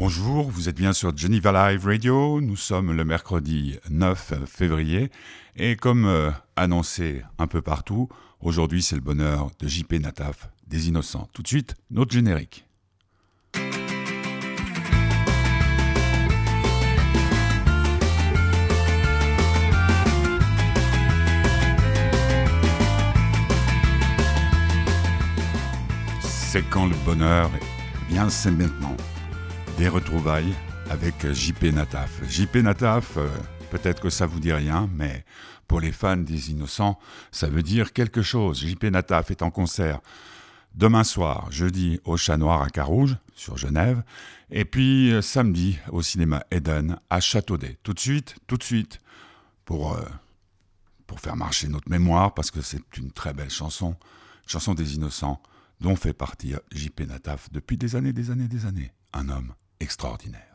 Bonjour, vous êtes bien sur Geneva Live Radio. Nous sommes le mercredi 9 février et comme euh, annoncé un peu partout, aujourd'hui c'est le bonheur de JP Nataf des Innocents. Tout de suite, notre générique. C'est quand le bonheur vient, c'est maintenant des retrouvailles avec JP Nataf. JP Nataf, euh, peut-être que ça vous dit rien, mais pour les fans des Innocents, ça veut dire quelque chose. JP Nataf est en concert demain soir, jeudi au Chat Noir à Carouge, sur Genève, et puis euh, samedi au cinéma Eden à Châteaudet. Tout de suite, tout de suite, pour, euh, pour faire marcher notre mémoire, parce que c'est une très belle chanson, chanson des Innocents, dont fait partie JP Nataf depuis des années, des années, des années. Un homme extraordinaire.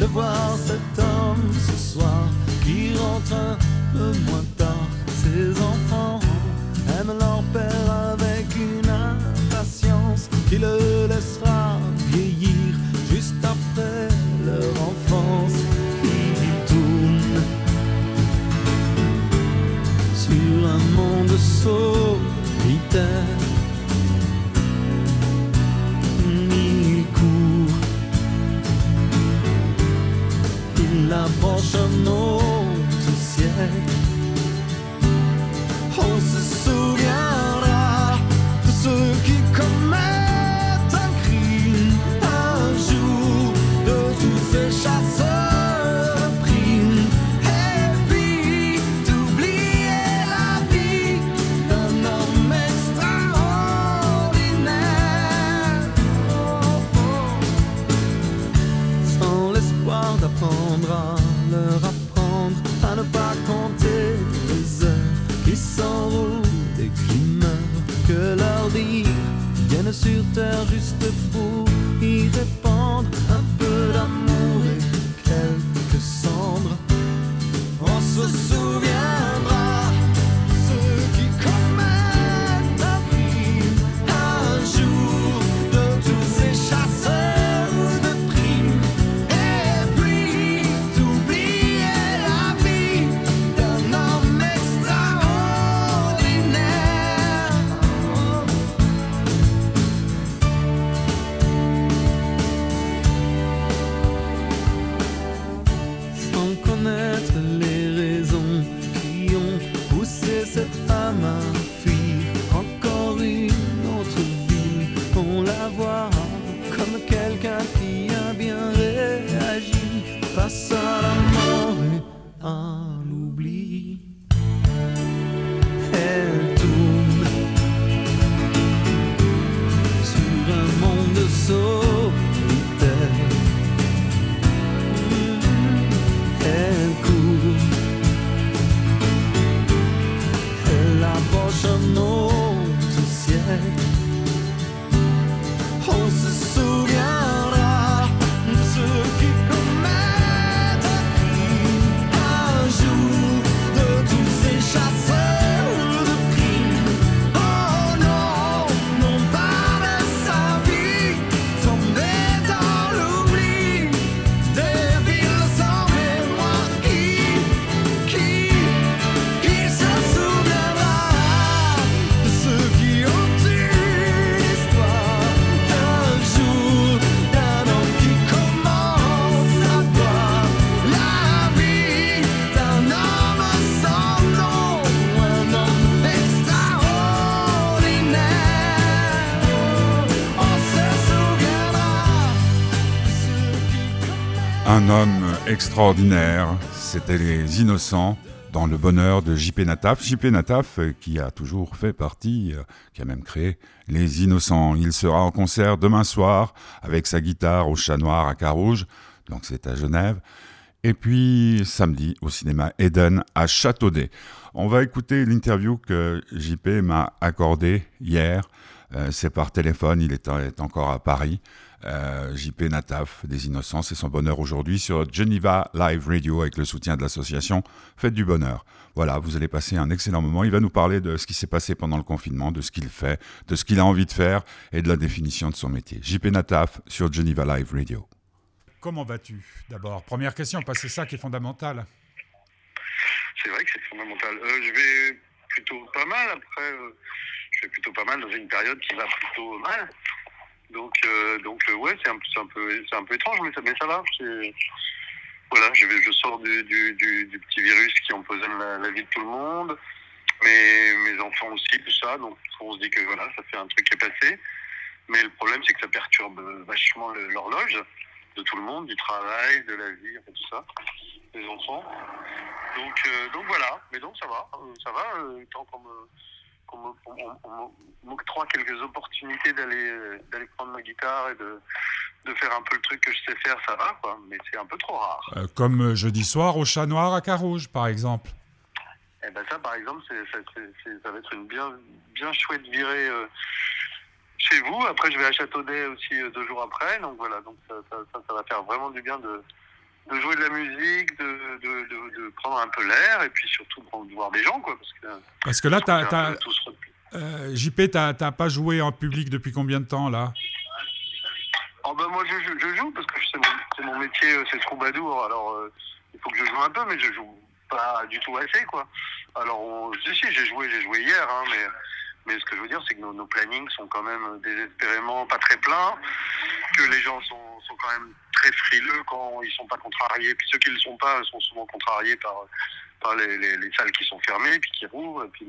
De voir cet homme ce soir qui rentre homme extraordinaire, c'était les Innocents dans le bonheur de JP Nataf. JP Nataf euh, qui a toujours fait partie, euh, qui a même créé Les Innocents. Il sera en concert demain soir avec sa guitare au Chat Noir à Carouge, donc c'est à Genève. Et puis samedi au cinéma Eden à Châteaudet. On va écouter l'interview que JP m'a accordée hier. Euh, c'est par téléphone, il est, encore à Paris. Euh, JP Nataf des Innocents, c'est son bonheur aujourd'hui sur Geneva Live Radio avec le soutien de l'association Faites du Bonheur. Voilà, vous allez passer un excellent moment. Il va nous parler de ce qui s'est passé pendant le confinement, de ce qu'il fait, de ce qu'il a envie de faire et de la définition de son métier. JP Nataf sur Geneva Live Radio. Comment vas-tu d'abord? Première question, parce que c'est ça qui est fondamental. C'est vrai que c'est fondamental. Euh, je vais plutôt pas mal après. Euh, je vais plutôt pas mal dans une période qui va plutôt mal. Donc, euh, donc euh, ouais, c'est un, un, peu, un peu étrange, mais ça, mais ça va. Voilà, je, je sors du, du, du, petit virus qui empoisonne la, vie de tout le monde, mais mes enfants aussi, tout ça. Donc, on se dit que voilà, ça fait un truc qui est passé. Mais le problème, c'est que ça perturbe vachement l'horloge de tout le monde, du travail, de la vie, tout ça, des enfants. Donc, euh, donc voilà, mais donc ça va, ça va, tant qu'on me on, m'octroie quelques opportunités d'aller d'aller prendre ma guitare et de, de faire un peu le truc que je sais faire, ça va, quoi. Mais c'est un peu trop rare. Euh, comme euh, jeudi soir au Chat Noir à Carouge, par exemple. Eh ben ça, par exemple, ça va être une bien, bien chouette virée euh, chez vous. Après, je vais à Châteaudet aussi deux jours après. Donc voilà, donc ça, ça, ça va faire vraiment du bien de, de jouer de la musique, de, de, de, prendre un peu l'air et puis surtout de voir des gens. Quoi, parce, que, parce que là, tu as, euh, JP, t'as pas joué en public depuis combien de temps là? Oh ben Moi, je, je, joue parce que c'est mon, mon, métier, euh, c'est troubadour. Alors, euh, il faut que je joue un peu, mais je joue pas du tout assez. quoi. Alors, on, si, si, j'ai joué, j'ai joué hier, hein, mais mais ce que je veux dire, c'est que nos, plannings sont quand même désespérément pas très pleins, que les gens sont, sont, quand même très frileux quand ils sont pas contrariés. Puis ceux qui ne le sont pas sont souvent contrariés par, par les, les, les, salles qui sont fermées, puis qui rouvrent, et puis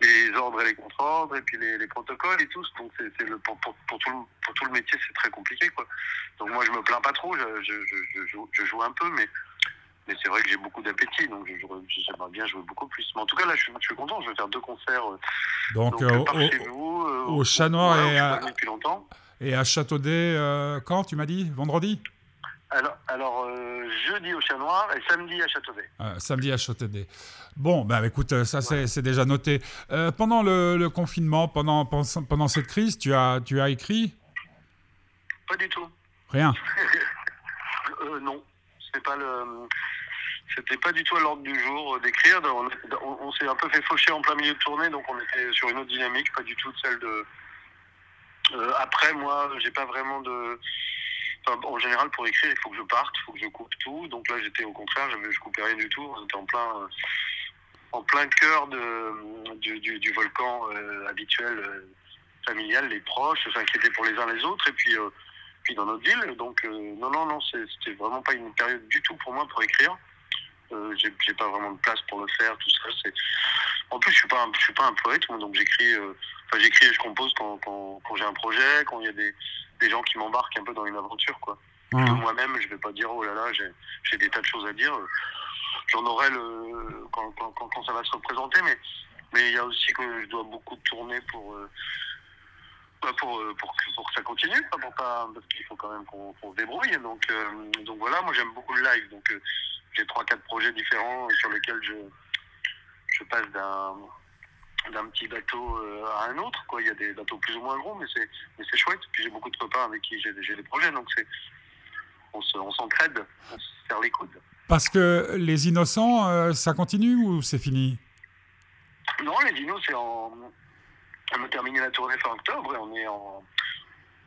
les, ordres et les contre-ordres, et puis les, les, protocoles et tout. Donc c'est le, pour, pour, tout le, pour tout le métier, c'est très compliqué. Quoi. Donc moi, je me plains pas trop, je, je, je, je joue un peu, mais mais c'est vrai que j'ai beaucoup d'appétit, donc j'aimerais bien jouer beaucoup plus. Mais en tout cas, là, je suis, je suis content. Je vais faire deux concerts. Euh, donc, donc euh, au, chez vous, euh, au, Chat Noir et, à, depuis longtemps. et à Châteaudet, quand tu m'as dit Vendredi? Alors, alors jeudi au Chat Noir et samedi à Châteaudet. samedi à Châteaudet. Bon, ben écoute, ça c'est déjà noté. pendant le, le, confinement, pendant, pendant cette crise, tu as, tu as écrit? Pas du tout. Rien Non, c'est pas le c'était pas du tout à l'ordre du jour euh, d'écrire. On, s'est un peu fait faucher en plein milieu de tournée, donc on était sur une autre dynamique, pas du tout celle de. Euh, après, moi, j'ai pas vraiment de. en général, pour écrire, il faut que je parte, il faut que je coupe tout. Donc là, j'étais au contraire, je coupais rien du tout. J'étais en plein, euh, en plein cœur de, du, volcan habituel, familial, les proches, s'inquiéter pour les uns les autres, et puis, puis dans notre ville. Donc, non, non, non, c'était vraiment pas une période du tout pour moi pour écrire. Euh, j'ai pas vraiment de place pour le faire, tout ça. C'est... En plus, je suis pas, un, je suis pas un poète, donc j'écris, euh, enfin j'écris et je compose quand, quand, quand j'ai un projet, quand il y a des, des gens qui m'embarquent un peu dans une aventure, quoi. Mmh. Moi-même, je vais pas dire oh là là, j'ai, j'ai des tas de choses à dire. J'en aurai le quand, quand, quand, ça va se représenter, mais mais il y a aussi que je dois beaucoup tourner pour euh, bah, pour, pour, pour, que ça continue, pour pas, parce qu'il faut quand même qu'on, qu'on se débrouille. Donc, donc voilà, moi j'aime beaucoup le live. Donc j'ai trois quatre projets différents sur lesquels je je passe d'un d'un petit bateau euh, à un autre quoi. Il y a des bateaux plus ou moins gros mais c'est mais c'est chouette. Puis j'ai beaucoup de copains avec qui j'ai j'ai des projets donc c'est on se on s'entraide on se serre les coudes. Parce que les innocents euh, ça continue ou c'est fini? Non les innocents c'est en on a terminé la tournée fin octobre et on est en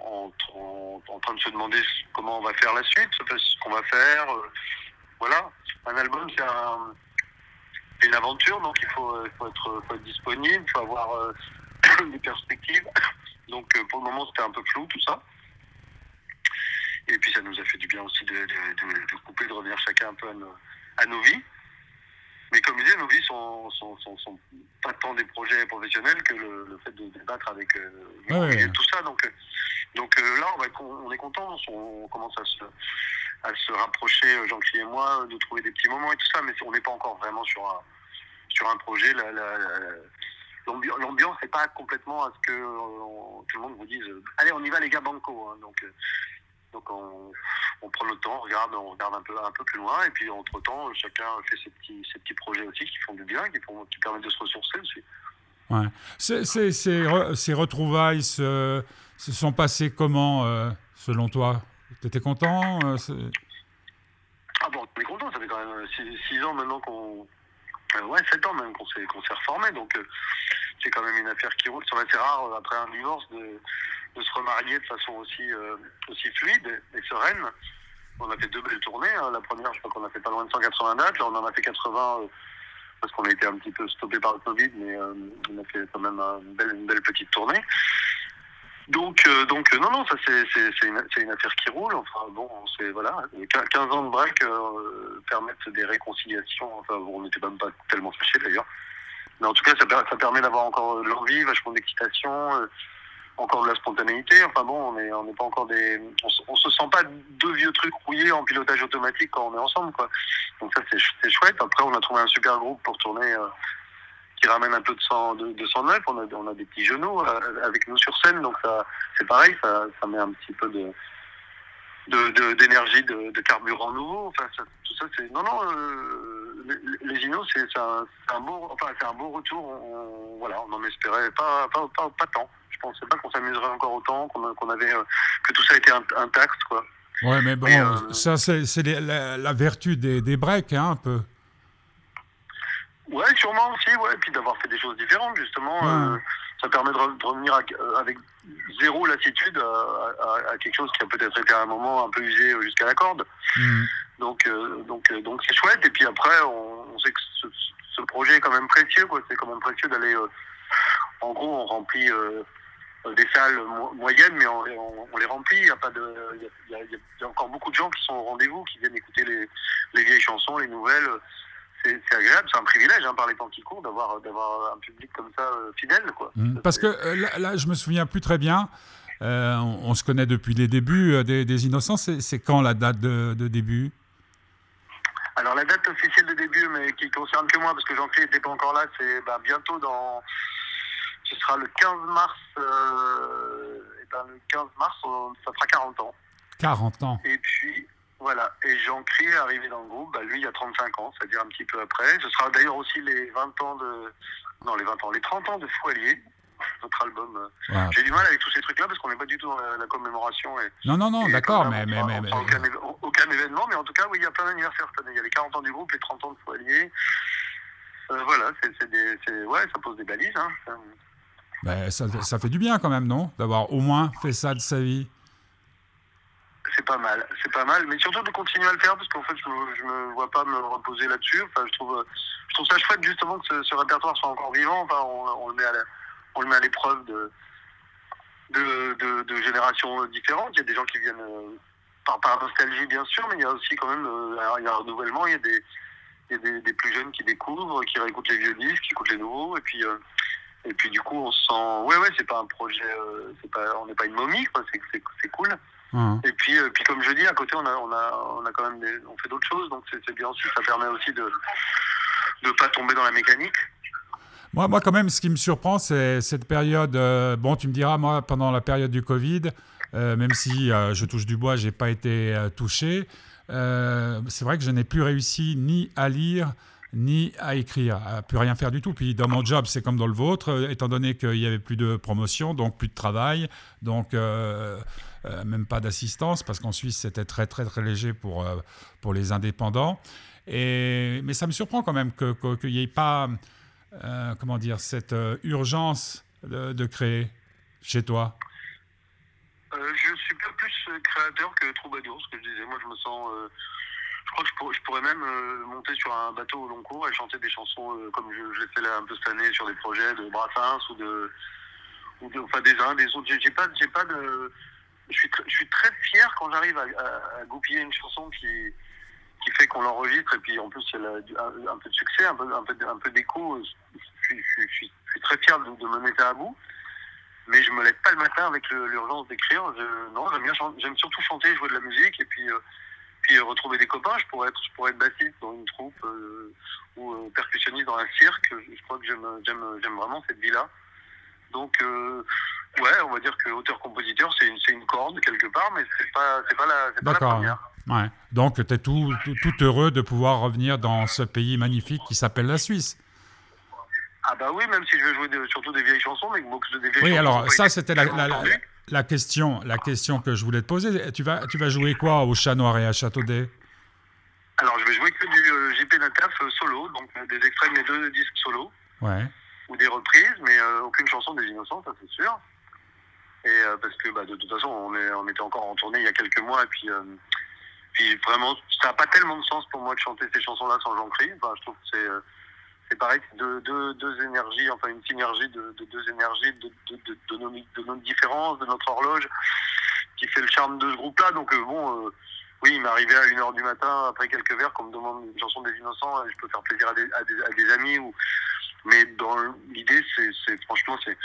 en, en, train de se demander comment on va faire la suite, ce qu'on va faire, euh, voilà, un album, c'est un, une aventure, donc il faut, faut, être, faut être, disponible, il faut avoir euh, des perspectives. Donc euh, pour le moment, c'était un peu flou tout ça. Et puis ça nous a fait du bien aussi de, de, de, couper, de revenir chacun un peu à nos, à nos vies. Mais comme je disais, nos vies sont, sont, sont, sont, pas tant des projets professionnels que le, le fait de débattre avec euh, ouais, tout ça. Donc, donc là, on, va, on est content, on, commence à se, à se rapprocher, euh, Jean-Claude et moi, de trouver des petits moments et tout ça, mais on n'est pas encore vraiment sur un, sur un projet, l'ambiance n'est pas complètement à ce que tout le monde vous dise allez on y va les gars banco hein. donc donc on, prend le temps, on regarde, on regarde un peu, un peu plus loin, et puis entre temps, chacun fait ses petits, ses petits projets aussi qui font du bien, qui, permettent de se ressourcer aussi. Ouais. Ces, ces, retrouvailles se, sont passées comment, euh, selon toi? Tu étais content euh, Ah bon, on content, ça fait quand même 6 ans maintenant qu'on. Euh, ouais, 7 ans même qu'on s'est, reformé, donc c'est quand même une affaire qui roule. C'est rare, après un divorce, de se remarier de façon aussi, euh, aussi fluide et sereine. On a fait deux belles tournées. Hein. La première, je crois qu'on a fait pas loin de 180 dates. Là, on en a fait 80 euh, parce qu'on a été un petit peu stoppé par le Covid, mais euh, on a fait quand même une belle, une belle petite tournée. Donc, donc non, non, ça c'est une, une, affaire qui roule. Enfin bon, c'est voilà, 15 ans de break permettent des réconciliations. Enfin, bon, on n'était même pas tellement fâchés d'ailleurs. Mais en tout cas, ça, ça permet d'avoir encore de l'envie, vachement d'excitation encore de la spontanéité. Enfin bon, on n'est on pas encore des, on, se sent pas deux vieux trucs rouillés en pilotage automatique quand on est ensemble, quoi. Donc ça c'est chouette. Après, on a trouvé un super groupe pour tourner. Qui ramène un peu de sang de, de. On a, on a des petits genoux euh, avec nous sur scène, donc ça c'est pareil, ça, ça met un petit peu de d'énergie, de, de, carburant nouveau. Enfin, ça, tout ça, c'est non, non. Euh, les, les Inos, c'est un, un beau, enfin, c'est un beau retour. On, voilà, on en espérait pas, pas, pas, pas tant pensais pas qu'on s'amuserait encore autant, qu'on avait, euh, que tout ça était intact, quoi. Ouais, mais bon, euh, ça c'est la, la, vertu des, des breaks, hein, un peu. Ouais, sûrement aussi, ouais, et puis d'avoir fait des choses différentes, justement. Euh, ça permet de, revenir avec zéro lassitude à, quelque chose qui a peut-être été à un moment un peu usé jusqu'à la corde. Mm. Donc, donc, donc c'est chouette. Et puis après, on, sait que ce, ce, projet est quand même précieux, quoi. C'est quand même précieux d'aller. en gros, on remplit euh, des salles moyennes, mais on, les remplit. Il y a pas de, il y a, encore beaucoup de gens qui sont au rendez-vous, qui viennent écouter les, les vieilles chansons, les nouvelles. C'est agréable, c'est un privilège hein, par les temps qui courent d'avoir d'avoir un public comme ça euh, fidèle, quoi. Mmh. parce que euh, là, là, je me souviens plus très bien. on, se connaît depuis les débuts des, des Innocents. C'est quand la date de, de début? Alors la date officielle de début, mais qui concerne que moi, parce que Jean-Claude n'était pas encore là, c'est bah, bientôt dans ce sera le 15 mars. Euh, et ben, le 15 mars, ça fera 40 ans. 40 ans. Et puis, voilà. Et Jean Cri est arrivé dans le groupe, bah, lui, il y a 35 ans, c'est-à-dire un petit peu après. Ce sera d'ailleurs aussi les 20 ans de. Non, les 20 ans, les 30 ans de Foualier, notre album. J'ai du mal avec tous ces trucs-là parce qu'on n'est pas du tout dans la, commémoration. Et, non, non, non, d'accord, mais. mais, mais, Aucun, aucun, événement, mais en tout cas, oui, il y a plein d'anniversaires cette année. Il y a les 40 ans du groupe, les 30 ans de Foualier. Euh, voilà, c'est, ouais, ça pose des balises. Hein. Ben, ça, ça, fait du bien quand même, non D'avoir au moins fait ça de sa vie. C'est pas mal, c'est pas mal, mais surtout de continuer à le faire parce qu'en fait, je me, vois pas me reposer là-dessus. Enfin, je trouve, je trouve ça chouette justement que ce, répertoire soit encore vivant. Enfin, on, le met à on le met à l'épreuve de de, de, générations différentes. Il y a des gens qui viennent euh, par, par nostalgie, bien sûr, mais il y a aussi quand même euh, il y a un renouvellement. Il y a des, il y a des, plus jeunes qui découvrent, qui réécoutent les vieux disques, qui écoutent les nouveaux, et puis euh, et puis du coup, on se sent, ouais, ouais, c'est pas un projet, c'est pas, on n'est pas une momie, quoi. C'est, c'est cool. Mmh. Et puis, euh, puis comme je dis, à côté, on a, on a, on a quand même, des, on fait d'autres choses, donc c'est, bien aussi. Ça permet aussi de, de pas tomber dans la mécanique. Moi, moi, quand même, ce qui me surprend, c'est cette période. Euh, bon, tu me diras, moi, pendant la période du Covid, même si je touche du bois, j'ai pas été touché. c'est vrai que je n'ai plus réussi ni à lire ni à écrire, à plus rien faire du tout. Puis dans mon job, c'est comme dans le vôtre, euh, étant donné qu'il n'y avait plus de promotion, donc plus de travail, donc euh, euh, même pas d'assistance, parce qu'en Suisse, c'était très très très léger pour, pour les indépendants. Et, mais ça me surprend quand même qu'il n'y ait pas, comment dire, cette urgence de, créer chez toi. je suis pas plus créateur que troubadour, ce que je disais. Moi, je me sens je crois que je pourrais, même euh, monter sur un bateau au long cours et chanter des chansons euh, comme je, l'ai fait là un peu cette année sur des projets de Brassens ou de, ou de enfin des uns, des autres. J'ai pas, pas de, je suis, je suis très fier quand j'arrive à, goupiller une chanson qui, fait qu'on l'enregistre et puis en plus elle a un, peu de succès, un peu, un peu, un peu d'écho. Je, je, suis très fier de, mener ça à bout mais je me lève pas le matin avec l'urgence d'écrire. Non, j'aime bien, j'aime surtout chanter, jouer de la musique, et puis euh, puis retrouver des copains. Je pourrais être, bassiste dans une troupe ou percussionniste dans un cirque. Je crois que j'aime, j'aime, j'aime vraiment cette vie-là. Donc, ouais, on va dire que auteur-compositeur, c'est une, corde quelque part, mais c'est pas, pas la, pas la première. Ouais. Donc, tu es tout, tout, tout, heureux de pouvoir revenir dans ce pays magnifique qui s'appelle la Suisse. Ah bah oui, même si je vais jouer surtout des vieilles chansons, mais beaucoup des vieilles oui, alors ça, c'était la, la, question, la question que je voulais te poser. Tu vas, tu vas jouer quoi au Chat Noir et à Châteaudet Alors, je vais jouer que du euh, JP Nataf euh, solo, donc euh, des extraits de mes deux disques solo. Ouais. Ou des reprises, mais aucune chanson des Innocents, ça c'est sûr. Et parce que bah, de toute façon, on, est, on était encore en tournée il y a quelques mois, et puis puis vraiment, ça n'a pas tellement de sens pour moi de chanter ces chansons-là sans Jean-Cri. Je trouve que c'est, euh, c'est pareil, deux, deux, deux, énergies, enfin une synergie de, de deux énergies, de, de, de, nos, de différences, de notre horloge, qui fait le charme de ce groupe-là. Donc euh, bon, euh, oui, il m'est arrivé à 1h du matin, après quelques verres, qu'on me demande une chanson des innocents, et je peux faire plaisir à des, à des, des amis. Ou... Mais dans l'idée, c'est, c'est franchement, c'est,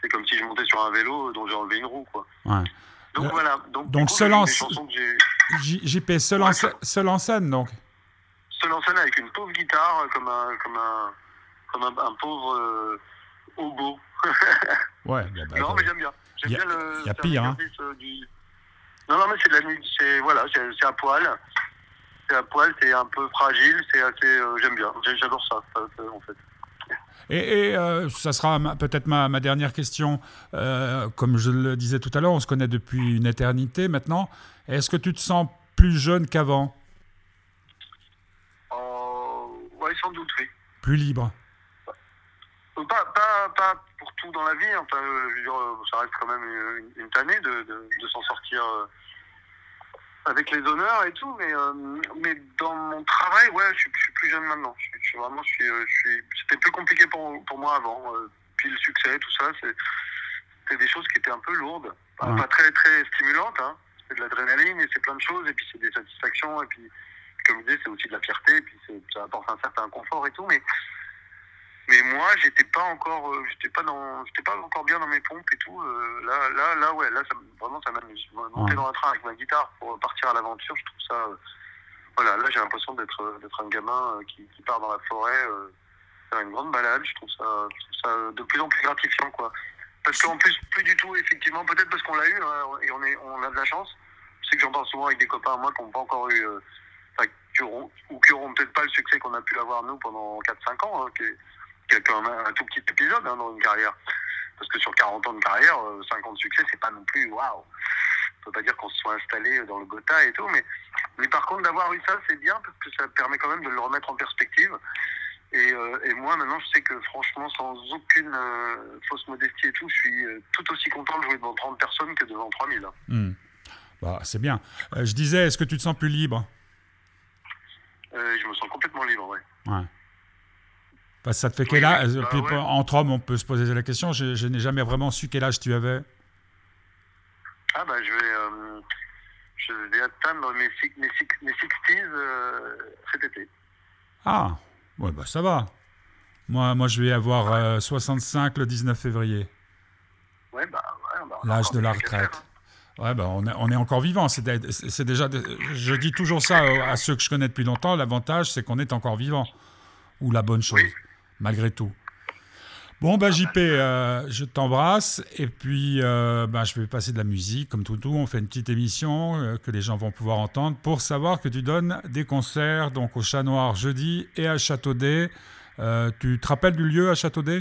c'est comme si je montais sur un vélo dont j'ai enlevé une roue. Quoi. Ouais. Donc voilà. Donc, donc seul en... JP, seul, en... seul en scène donc Seul en scène avec une pauvre guitare, comme un, comme un, comme un, pauvre euh, oboe. ouais, bah, non, mais j'aime bien. Il y, a pire. Hein. Euh, du... Non, non, mais c'est de la musique, c'est voilà, c'est à poil. C'est à poil, c'est un peu fragile, c'est assez. Euh, j'aime bien, j'adore ça, en fait. Et, euh, ça sera peut-être ma, ma, dernière question. Euh, comme je le disais tout à l'heure, on se connaît depuis une éternité maintenant. Est-ce que tu te sens plus jeune qu'avant? Euh, Oui, sans doute, oui. Plus libre? Pas, pas, pas, pour tout dans la vie. Enfin, je veux dire, ça reste quand même une, une tannée de, de, de s'en sortir avec les honneurs et tout, mais, euh, mais dans mon travail, ouais, je suis, suis plus jeune maintenant. Je, vraiment, je suis, euh, suis, c'était plus compliqué pour, pour moi avant. Euh, puis le succès, tout ça, c'est, des choses qui étaient un peu lourdes, pas, très très stimulantes. Hein. C'est de l'adrénaline et c'est plein de choses, et puis c'est des satisfactions, et puis comme je disais, c'est aussi de la fierté, et puis ça apporte un certain confort et tout, mais mais moi, j'étais pas encore, euh, j'étais pas dans, j'étais pas encore bien dans mes pompes et tout. Euh, là, là, là, ouais, là, ça, vraiment, ça m'amuse. Monter dans un train avec ma guitare pour partir à l'aventure, je trouve ça. Euh, voilà, là, j'ai l'impression d'être, d'être un gamin qui, qui, part dans la forêt, faire une grande balade. Je trouve ça, ça de plus en plus gratifiant, quoi. Parce qu'en plus, plus du tout, effectivement, peut-être parce qu'on l'a eu hein, et on est, on a de la chance. Je sais que j'en parle souvent avec des copains à moi qui n'ont pas encore eu, qui auront, ou qui auront peut-être pas le succès qu'on a pu avoir nous pendant 4-5 ans, hein, qui quand même un tout petit épisode hein, dans une carrière. Parce que sur 40 ans de carrière, 50 euh, succès, c'est pas non plus waouh. On peut pas dire qu'on se soit installé dans le Gotha et tout, mais, mais par contre, d'avoir eu ça, c'est bien parce que ça permet quand même de le remettre en perspective. Et, euh, et moi, maintenant, je sais que franchement, sans aucune euh, fausse modestie et tout, je suis tout aussi content de jouer devant 30 personnes que devant 3000. Hmm. Bah, c'est bien. je disais, est-ce que tu te sens plus libre? Je me sens complètement libre, ouais. ouais ça te fait quel âge? bah Entre hommes, on peut se poser la question. Je, n'ai jamais vraiment su quel âge tu avais. Ah bah je vais, euh, je vais atteindre mes, mes, mes 60s euh, cet été. Ah, ouais bah ça va. Moi, moi je vais avoir 65 euh, le 19 février. Ouais, bah, ouais, bah L'âge de la retraite. Ouais, bah, on, est, on est encore vivant. C'est déjà, je dis toujours ça à ceux que je connais depuis longtemps. L'avantage, c'est qu'on est encore vivant. Ou la bonne chose malgré tout. Bon, bah, JP, euh, je t'embrasse. Et puis, euh, bah, je vais passer de la musique. Comme tout, tout on fait une petite émission euh, que les gens vont pouvoir entendre pour savoir que tu donnes des concerts donc au Chat Noir jeudi et à Châteaudet. tu te rappelles du lieu à Châteaudet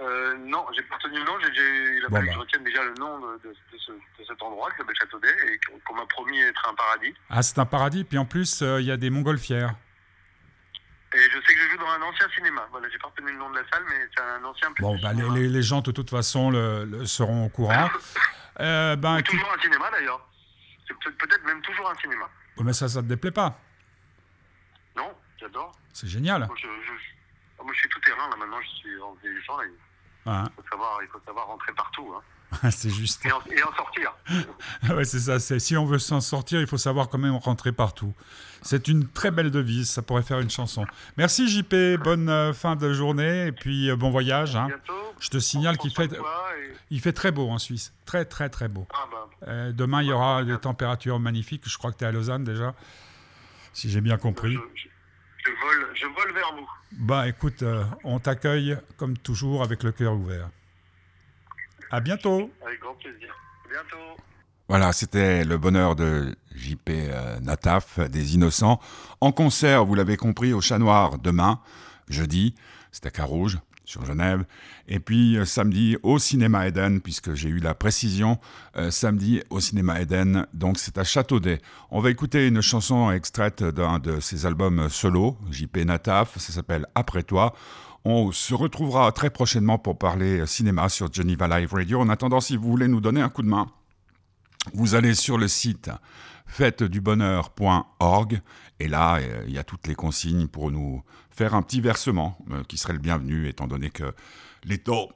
Non, j'ai pas retenu le nom. il a fallu que je bah. retienne déjà le nom de, cet endroit qui s'appelle Châteaudet et qu'on m'a promis être un paradis. Ah, c'est un paradis. Puis en plus, il y a des montgolfières. Et je sais que je dans un ancien cinéma. Voilà, j'ai pas retenu le nom de la salle, mais c'est un ancien. Bon, bah, les, les, gens de toute façon le, seront au courant. euh, ben, toujours un cinéma d'ailleurs. C'est peut-être même toujours un cinéma. mais ça, ça te déplaît pas Non, j'adore. C'est génial. Moi je, moi, je, suis tout terrain là maintenant. Je suis en vieillissant. Là. Ah. Il, faut savoir, il faut savoir rentrer partout. Hein. c'est juste. Et en, sortir. ouais, c'est ça. Si on veut s'en sortir, il faut savoir quand même rentrer partout. C'est une très belle devise. Ça pourrait faire une chanson. Merci JP. Bonne euh, fin de journée et puis euh, bon voyage. Hein. Je te signale qu'il fait, il fait très beau en Suisse. Très, très, très beau. Ah, bah. euh, demain, il y aura des températures magnifiques. Je crois que tu es à Lausanne déjà, si j'ai bien compris. Je, vole, je vole vers vous. Bah écoute, euh, on t'accueille comme toujours avec le cœur ouvert. À bientôt. Avec grand plaisir. À bientôt. Voilà, c'était le bonheur de JP euh, Nataf, des Innocents, en concert, vous l'avez compris, au Chat Noir demain, jeudi, c'est à Carouge sur Genève. Et puis euh, samedi au Cinéma Eden, puisque j'ai eu la précision, euh, samedi au Cinéma Eden, donc c'est à Châteaudet. On va écouter une chanson extraite d'un de ses albums solo, JP Nataf, ça s'appelle Après toi. On se retrouvera très prochainement pour parler cinéma sur Geneva Live Radio. En attendant, si vous voulez nous donner un coup de main, vous allez sur le site fêtedubonheur.org et là, euh, il y a toutes les consignes pour nous faire un petit versement euh, qui serait le bienvenu étant donné que les taux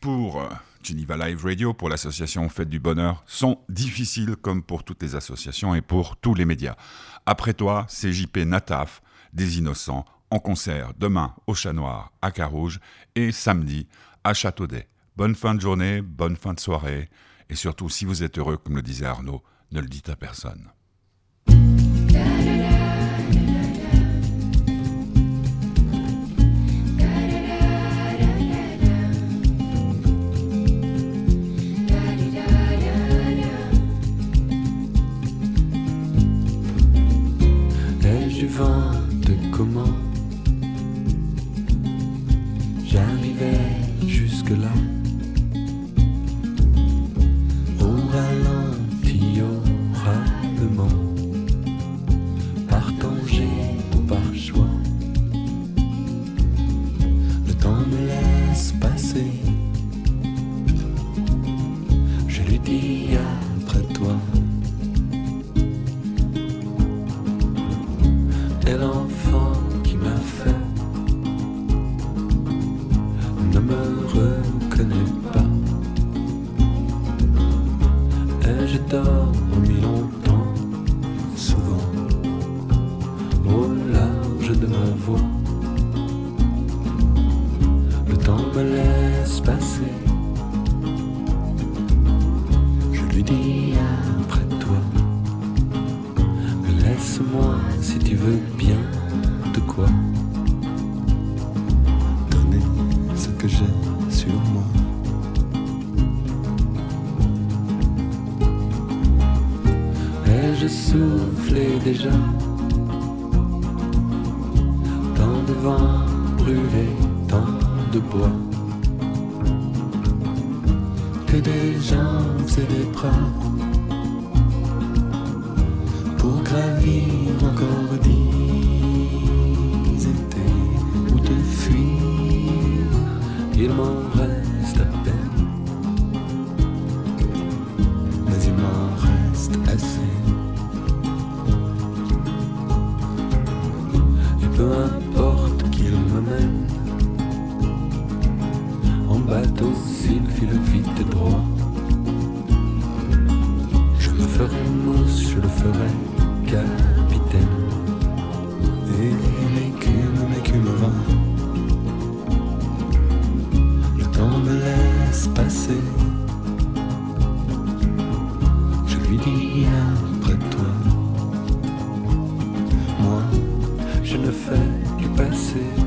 pour euh, Geneva Live Radio, pour l'association Fête du Bonheur, sont difficiles comme pour toutes les associations et pour tous les médias. Après toi, c'est JP Nataf, des Innocents, en concert demain au Chat Noir à Carouge et samedi à Châteaudet. Bonne fin de journée, bonne fin de soirée et surtout, si vous êtes heureux, comme le disait Arnaud, ne le dites à personne. Le temps me laisse passer.